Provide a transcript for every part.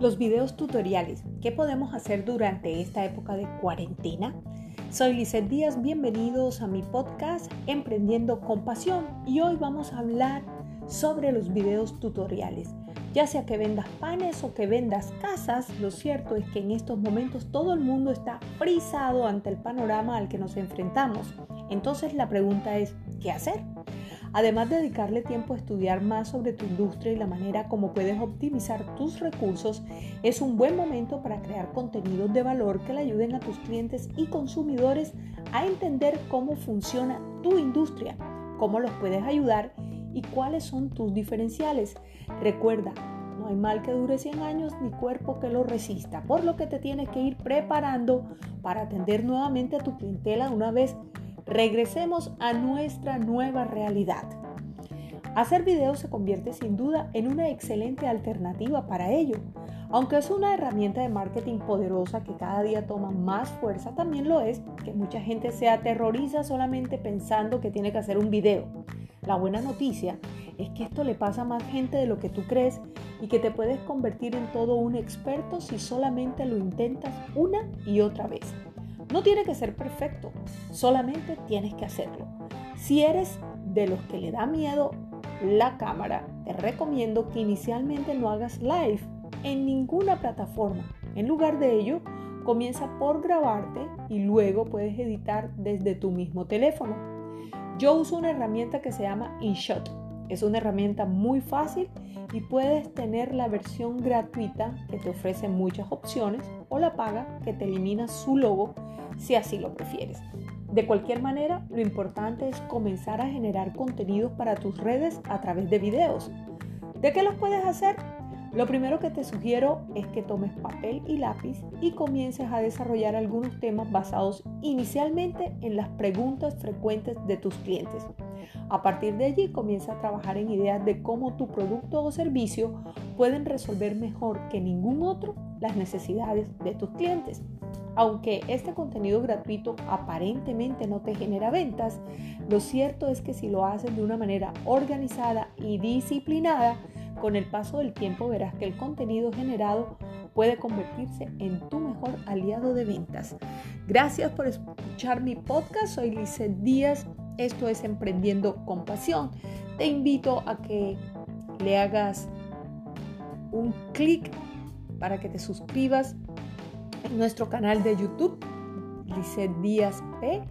Los videos tutoriales. ¿Qué podemos hacer durante esta época de cuarentena? Soy Lizeth Díaz, bienvenidos a mi podcast Emprendiendo con Pasión y hoy vamos a hablar sobre los videos tutoriales. Ya sea que vendas panes o que vendas casas, lo cierto es que en estos momentos todo el mundo está frisado ante el panorama al que nos enfrentamos. Entonces la pregunta es, ¿qué hacer? Además de dedicarle tiempo a estudiar más sobre tu industria y la manera como puedes optimizar tus recursos, es un buen momento para crear contenidos de valor que le ayuden a tus clientes y consumidores a entender cómo funciona tu industria, cómo los puedes ayudar y cuáles son tus diferenciales. Recuerda, no hay mal que dure 100 años ni cuerpo que lo resista, por lo que te tienes que ir preparando para atender nuevamente a tu clientela una vez regresemos a nuestra nueva realidad. Hacer videos se convierte sin duda en una excelente alternativa para ello. Aunque es una herramienta de marketing poderosa que cada día toma más fuerza, también lo es que mucha gente se aterroriza solamente pensando que tiene que hacer un video. La buena noticia es que esto le pasa a más gente de lo que tú crees y que te puedes convertir en todo un experto si solamente lo intentas una y otra vez. No tiene que ser perfecto, solamente tienes que hacerlo. Si eres de los que le da miedo la cámara, te recomiendo que inicialmente no hagas live en ninguna plataforma. En lugar de ello, comienza por grabarte y luego puedes editar desde tu mismo teléfono. Yo uso una herramienta que se llama InShot. Es una herramienta muy fácil y puedes tener la versión gratuita que te ofrece muchas opciones o la paga que te elimina su logo si así lo prefieres. De cualquier manera, lo importante es comenzar a generar contenidos para tus redes a través de videos. ¿De qué los puedes hacer? Lo primero que te sugiero es que tomes papel y lápiz y comiences a desarrollar algunos temas basados inicialmente en las preguntas frecuentes de tus clientes. A partir de allí comienza a trabajar en ideas de cómo tu producto o servicio pueden resolver mejor que ningún otro las necesidades de tus clientes. Aunque este contenido gratuito aparentemente no te genera ventas, lo cierto es que si lo haces de una manera organizada y disciplinada, con el paso del tiempo verás que el contenido generado puede convertirse en tu mejor aliado de ventas. Gracias por escuchar mi podcast. Soy Lizeth Díaz. Esto es Emprendiendo con Pasión. Te invito a que le hagas un clic para que te suscribas en nuestro canal de YouTube, Lizeth Díaz P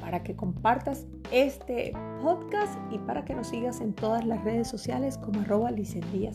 para que compartas este podcast y para que nos sigas en todas las redes sociales como arroba P.